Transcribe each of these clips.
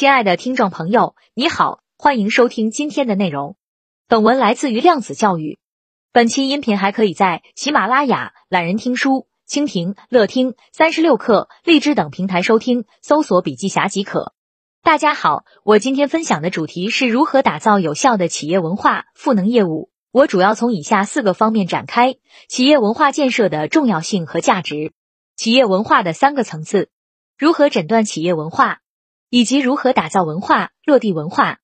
亲爱的听众朋友，你好，欢迎收听今天的内容。本文来自于量子教育。本期音频还可以在喜马拉雅、懒人听书、蜻蜓、乐听、三十六课、荔枝等平台收听，搜索“笔记侠”即可。大家好，我今天分享的主题是如何打造有效的企业文化赋能业务。我主要从以下四个方面展开：企业文化建设的重要性和价值，企业文化的三个层次，如何诊断企业文化。以及如何打造文化落地文化。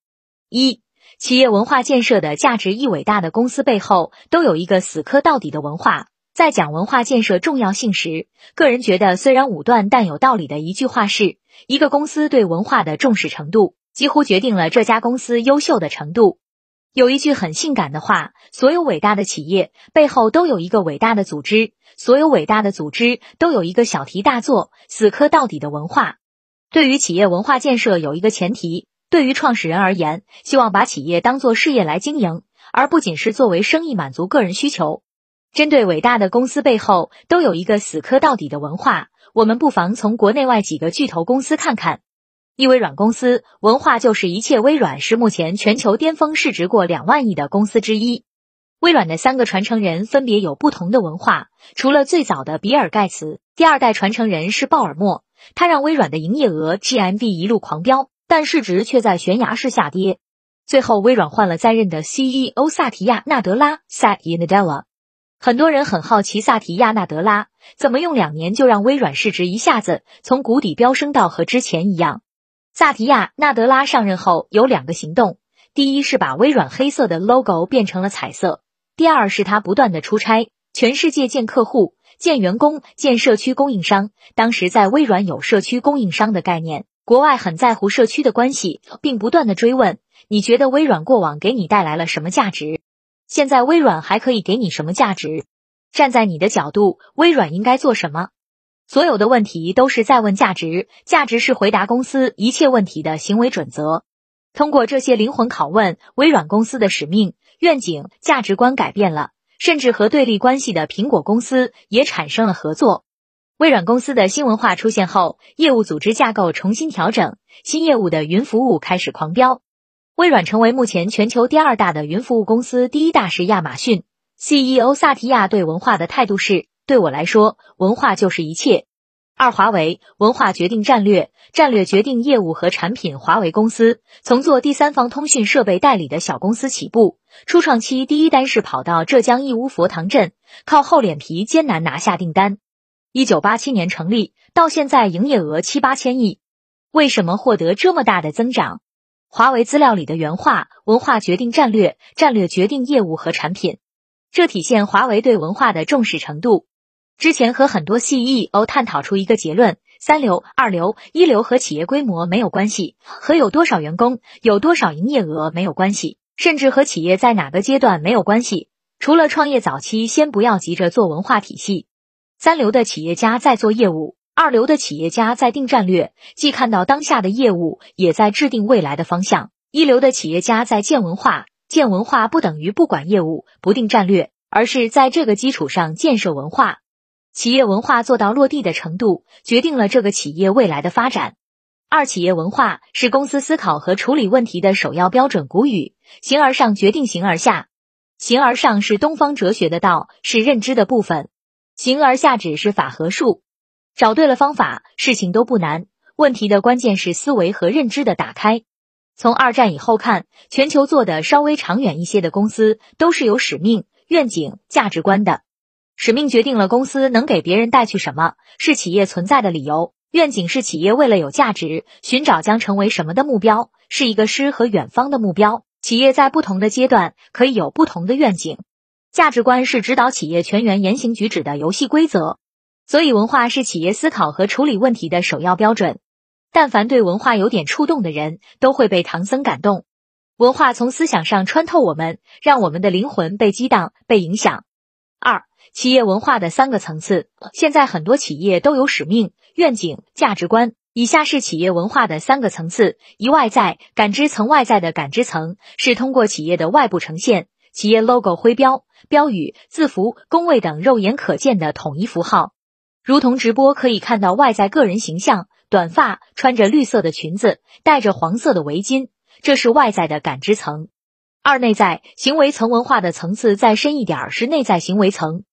一、企业文化建设的价值。一伟大的公司背后都有一个死磕到底的文化。在讲文化建设重要性时，个人觉得虽然武断但有道理的一句话是：一个公司对文化的重视程度，几乎决定了这家公司优秀的程度。有一句很性感的话：所有伟大的企业背后都有一个伟大的组织，所有伟大的组织都有一个小题大做、死磕到底的文化。对于企业文化建设有一个前提，对于创始人而言，希望把企业当做事业来经营，而不仅是作为生意满足个人需求。针对伟大的公司背后都有一个死磕到底的文化，我们不妨从国内外几个巨头公司看看。一微软公司，文化就是一切。微软是目前全球巅峰市值过两万亿的公司之一。微软的三个传承人分别有不同的文化，除了最早的比尔盖茨，第二代传承人是鲍尔默。他让微软的营业额 GMV 一路狂飙，但市值却在悬崖式下跌。最后，微软换了在任的 CEO 萨提亚·纳德拉 （Satya Nadella）。很多人很好奇萨提亚·纳德拉怎么用两年就让微软市值一下子从谷底飙升到和之前一样。萨提亚·纳德拉上任后有两个行动：第一是把微软黑色的 logo 变成了彩色；第二是他不断的出差，全世界见客户。建员工、建社区供应商。当时在微软有社区供应商的概念，国外很在乎社区的关系，并不断的追问：你觉得微软过往给你带来了什么价值？现在微软还可以给你什么价值？站在你的角度，微软应该做什么？所有的问题都是在问价值，价值是回答公司一切问题的行为准则。通过这些灵魂拷问，微软公司的使命、愿景、价值观改变了。甚至和对立关系的苹果公司也产生了合作。微软公司的新文化出现后，业务组织架构重新调整，新业务的云服务开始狂飙。微软成为目前全球第二大的云服务公司，第一大是亚马逊。CEO 萨提亚对文化的态度是：对我来说，文化就是一切。二华为文化决定战略，战略决定业务和产品。华为公司从做第三方通讯设备代理的小公司起步，初创期第一单是跑到浙江义乌佛堂镇，靠厚脸皮艰难拿下订单。一九八七年成立，到现在营业额七八千亿。为什么获得这么大的增长？华为资料里的原话：文化决定战略，战略决定业务和产品。这体现华为对文化的重视程度。之前和很多 CEO 探讨出一个结论：三流、二流、一流和企业规模没有关系，和有多少员工、有多少营业额没有关系，甚至和企业在哪个阶段没有关系。除了创业早期，先不要急着做文化体系。三流的企业家在做业务，二流的企业家在定战略，既看到当下的业务，也在制定未来的方向。一流的企业家在建文化，建文化不等于不管业务、不定战略，而是在这个基础上建设文化。企业文化做到落地的程度，决定了这个企业未来的发展。二、企业文化是公司思考和处理问题的首要标准。古语“形而上决定形而下”，形而上是东方哲学的道，是认知的部分；形而下只是法和术。找对了方法，事情都不难。问题的关键是思维和认知的打开。从二战以后看，全球做的稍微长远一些的公司，都是有使命、愿景、价值观的。使命决定了公司能给别人带去什么，是企业存在的理由；愿景是企业为了有价值，寻找将成为什么的目标，是一个诗和远方的目标。企业在不同的阶段可以有不同的愿景。价值观是指导企业全员言行举止的游戏规则。所以，文化是企业思考和处理问题的首要标准。但凡对文化有点触动的人，都会被唐僧感动。文化从思想上穿透我们，让我们的灵魂被激荡、被影响。二。企业文化的三个层次，现在很多企业都有使命、愿景、价值观。以下是企业文化的三个层次：一、外在感知层，外在的感知层是通过企业的外部呈现，企业 logo、徽标、标语、字符、工位等肉眼可见的统一符号，如同直播可以看到外在个人形象、短发，穿着绿色的裙子，戴着黄色的围巾，这是外在的感知层。二、内在行为层文化的层次再深一点是内在行为层。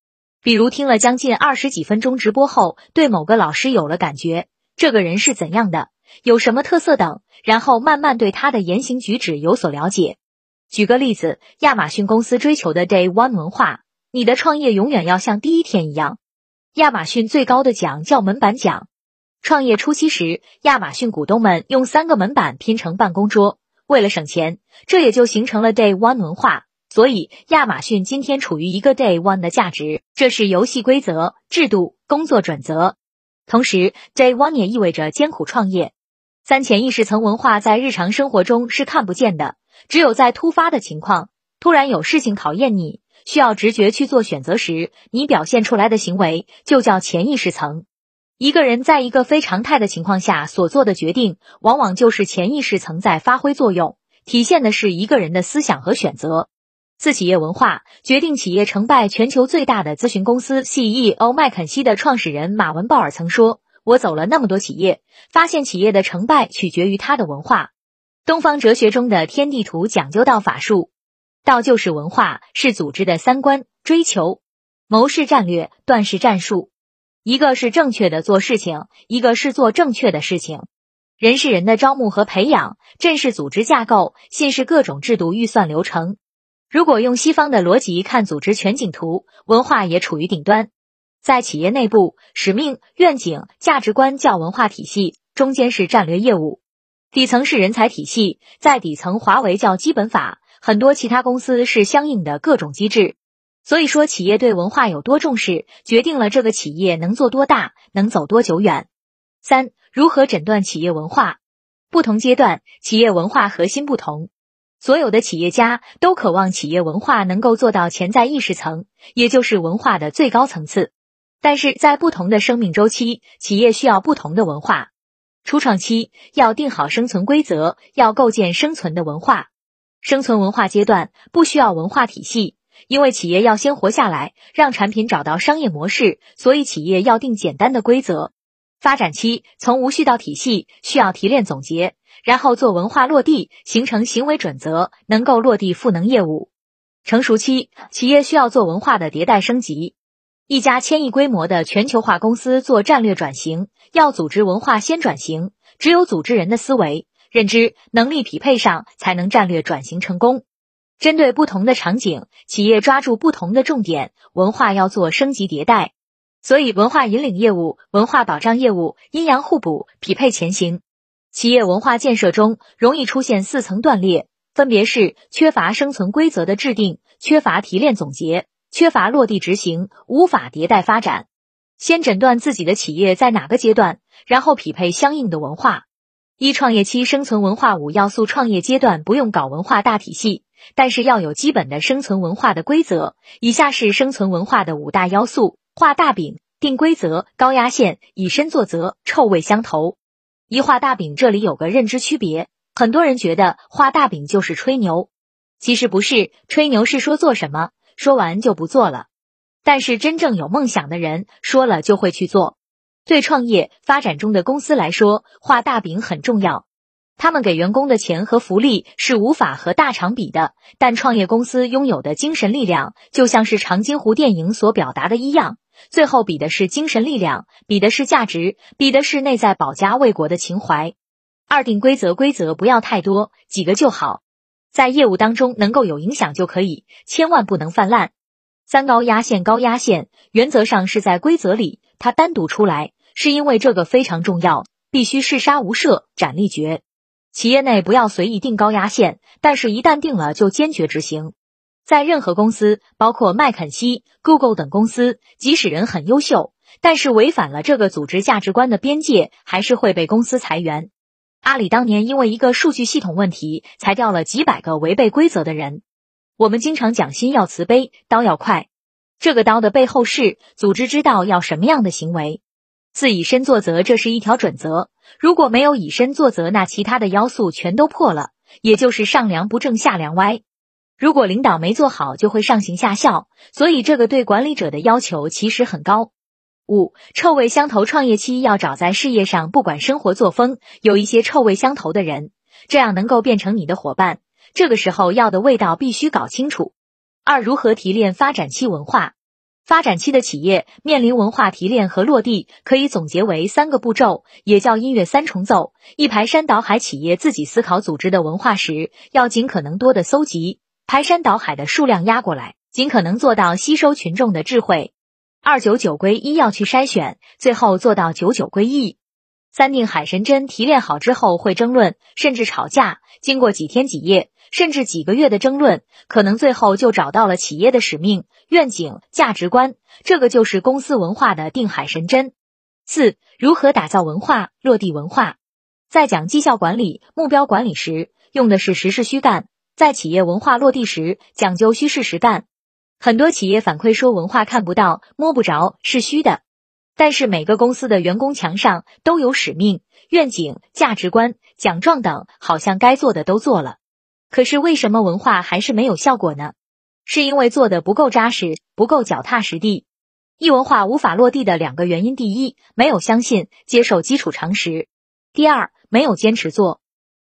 比如听了将近二十几分钟直播后，对某个老师有了感觉，这个人是怎样的，有什么特色等，然后慢慢对他的言行举止有所了解。举个例子，亚马逊公司追求的 Day One 文化，你的创业永远要像第一天一样。亚马逊最高的奖叫门板奖。创业初期时，亚马逊股东们用三个门板拼成办公桌，为了省钱，这也就形成了 Day One 文化。所以，亚马逊今天处于一个 Day One 的价值，这是游戏规则、制度、工作准则。同时，Day One 也意味着艰苦创业。三潜意识层文化在日常生活中是看不见的，只有在突发的情况，突然有事情考验你，需要直觉去做选择时，你表现出来的行为就叫潜意识层。一个人在一个非常态的情况下所做的决定，往往就是潜意识层在发挥作用，体现的是一个人的思想和选择。自企业文化决定企业成败。全球最大的咨询公司 CEO 麦肯锡的创始人马文鲍尔曾说：“我走了那么多企业，发现企业的成败取决于它的文化。”东方哲学中的天地图讲究道法术，道就是文化，是组织的三观、追求、谋是战略、断是战术。一个是正确的做事情，一个是做正确的事情。人是人的招募和培养，正是组织架构，信是各种制度、预算流程。如果用西方的逻辑看组织全景图，文化也处于顶端。在企业内部，使命、愿景、价值观叫文化体系，中间是战略业务，底层是人才体系。在底层，华为叫基本法，很多其他公司是相应的各种机制。所以说，企业对文化有多重视，决定了这个企业能做多大，能走多久远。三、如何诊断企业文化？不同阶段，企业文化核心不同。所有的企业家都渴望企业文化能够做到潜在意识层，也就是文化的最高层次。但是在不同的生命周期，企业需要不同的文化。初创期要定好生存规则，要构建生存的文化。生存文化阶段不需要文化体系，因为企业要先活下来，让产品找到商业模式，所以企业要定简单的规则。发展期从无序到体系，需要提炼总结。然后做文化落地，形成行为准则，能够落地赋能业务。成熟期，企业需要做文化的迭代升级。一家千亿规模的全球化公司做战略转型，要组织文化先转型。只有组织人的思维、认知能力匹配上，才能战略转型成功。针对不同的场景，企业抓住不同的重点，文化要做升级迭代。所以，文化引领业务、文化保障业务阴阳互补，匹配前行。企业文化建设中容易出现四层断裂，分别是缺乏生存规则的制定、缺乏提炼总结、缺乏落地执行、无法迭代发展。先诊断自己的企业在哪个阶段，然后匹配相应的文化。一、创业期生存文化五要素。创业阶段不用搞文化大体系，但是要有基本的生存文化的规则。以下是生存文化的五大要素：画大饼、定规则、高压线、以身作则、臭味相投。一画大饼，这里有个认知区别。很多人觉得画大饼就是吹牛，其实不是。吹牛是说做什么，说完就不做了。但是真正有梦想的人，说了就会去做。对创业发展中的公司来说，画大饼很重要。他们给员工的钱和福利是无法和大厂比的，但创业公司拥有的精神力量，就像是长津湖电影所表达的一样。最后比的是精神力量，比的是价值，比的是内在保家卫国的情怀。二定规则，规则不要太多，几个就好，在业务当中能够有影响就可以，千万不能泛滥。三高压线，高压线原则上是在规则里，它单独出来，是因为这个非常重要，必须是杀无赦，斩立决。企业内不要随意定高压线，但是一旦定了就坚决执行。在任何公司，包括麦肯锡、Google 等公司，即使人很优秀，但是违反了这个组织价值观的边界，还是会被公司裁员。阿里当年因为一个数据系统问题，裁掉了几百个违背规则的人。我们经常讲心要慈悲，刀要快。这个刀的背后是组织知道要什么样的行为，自以身作则，这是一条准则。如果没有以身作则，那其他的要素全都破了，也就是上梁不正下梁歪。如果领导没做好，就会上行下效，所以这个对管理者的要求其实很高。五、臭味相投创业期要找在事业上不管生活作风有一些臭味相投的人，这样能够变成你的伙伴。这个时候要的味道必须搞清楚。二、如何提炼发展期文化？发展期的企业面临文化提炼和落地，可以总结为三个步骤，也叫音乐三重奏。一、排山倒海，企业自己思考组织的文化时，要尽可能多的搜集排山倒海的数量压过来，尽可能做到吸收群众的智慧。二九九归一要去筛选，最后做到九九归一。三定海神针提炼好之后会争论，甚至吵架。经过几天几夜，甚至几个月的争论，可能最后就找到了企业的使命、愿景、价值观。这个就是公司文化的定海神针。四如何打造文化、落地文化？在讲绩效管理、目标管理时，用的是实事虚干；在企业文化落地时，讲究虚事实干。很多企业反馈说，文化看不到、摸不着，是虚的。但是每个公司的员工墙上都有使命、愿景、价值观、奖状等，好像该做的都做了。可是为什么文化还是没有效果呢？是因为做的不够扎实，不够脚踏实地。一文化无法落地的两个原因：第一，没有相信、接受基础常识；第二，没有坚持做。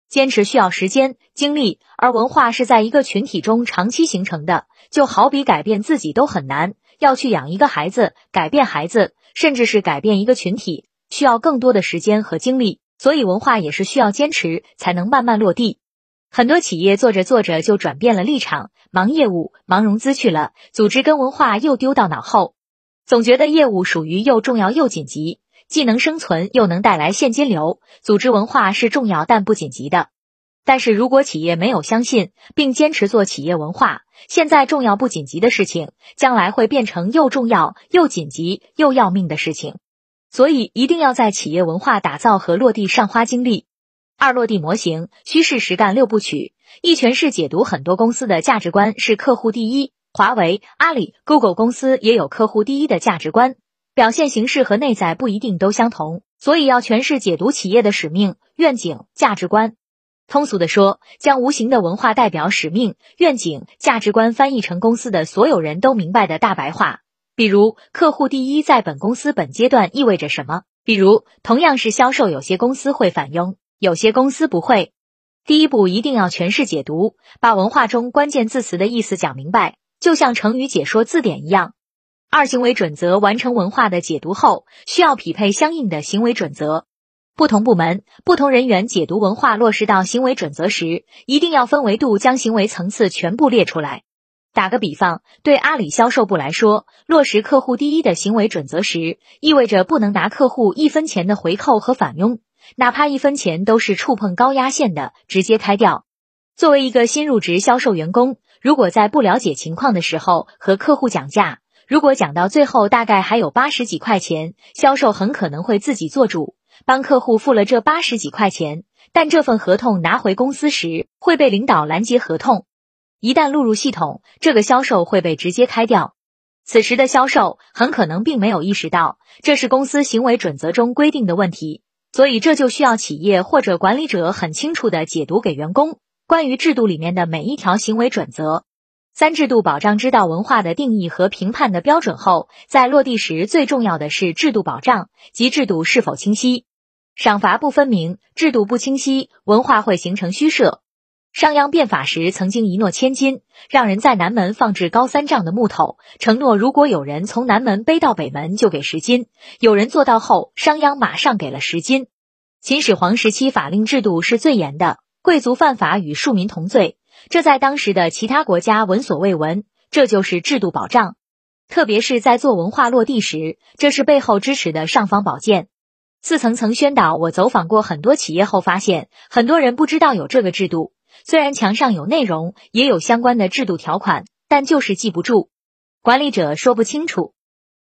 坚持需要时间、精力，而文化是在一个群体中长期形成的。就好比改变自己都很难，要去养一个孩子，改变孩子，甚至是改变一个群体，需要更多的时间和精力。所以文化也是需要坚持才能慢慢落地。很多企业做着做着就转变了立场，忙业务、忙融资去了，组织跟文化又丢到脑后，总觉得业务属于又重要又紧急。既能生存又能带来现金流，组织文化是重要但不紧急的。但是如果企业没有相信并坚持做企业文化，现在重要不紧急的事情，将来会变成又重要又紧急又要命的事情。所以一定要在企业文化打造和落地上花精力。二落地模型虚实实干六部曲，一诠释解读很多公司的价值观是客户第一。华为、阿里、Google 公司也有客户第一的价值观。表现形式和内在不一定都相同，所以要诠释解读企业的使命、愿景、价值观。通俗的说，将无形的文化代表使命、愿景、价值观翻译成公司的所有人都明白的大白话。比如，客户第一在本公司本阶段意味着什么？比如，同样是销售，有些公司会反佣，有些公司不会。第一步一定要诠释解读，把文化中关键字词的意思讲明白，就像成语解说字典一样。二行为准则完成文化的解读后，需要匹配相应的行为准则。不同部门、不同人员解读文化落实到行为准则时，一定要分维度将行为层次全部列出来。打个比方，对阿里销售部来说，落实客户第一的行为准则时，意味着不能拿客户一分钱的回扣和返佣，哪怕一分钱都是触碰高压线的，直接开掉。作为一个新入职销售员工，如果在不了解情况的时候和客户讲价，如果讲到最后大概还有八十几块钱，销售很可能会自己做主，帮客户付了这八十几块钱。但这份合同拿回公司时会被领导拦截合同，一旦录入系统，这个销售会被直接开掉。此时的销售很可能并没有意识到这是公司行为准则中规定的问题，所以这就需要企业或者管理者很清楚的解读给员工关于制度里面的每一条行为准则。三制度保障知道文化的定义和评判的标准后，在落地时最重要的是制度保障及制度是否清晰。赏罚不分明，制度不清晰，文化会形成虚设。商鞅变法时曾经一诺千金，让人在南门放置高三丈的木头，承诺如果有人从南门背到北门就给十金。有人做到后，商鞅马上给了十金。秦始皇时期法令制度是最严的，贵族犯法与庶民同罪。这在当时的其他国家闻所未闻，这就是制度保障。特别是在做文化落地时，这是背后支持的尚方宝剑。四层层宣导，我走访过很多企业后发现，很多人不知道有这个制度。虽然墙上有内容，也有相关的制度条款，但就是记不住，管理者说不清楚。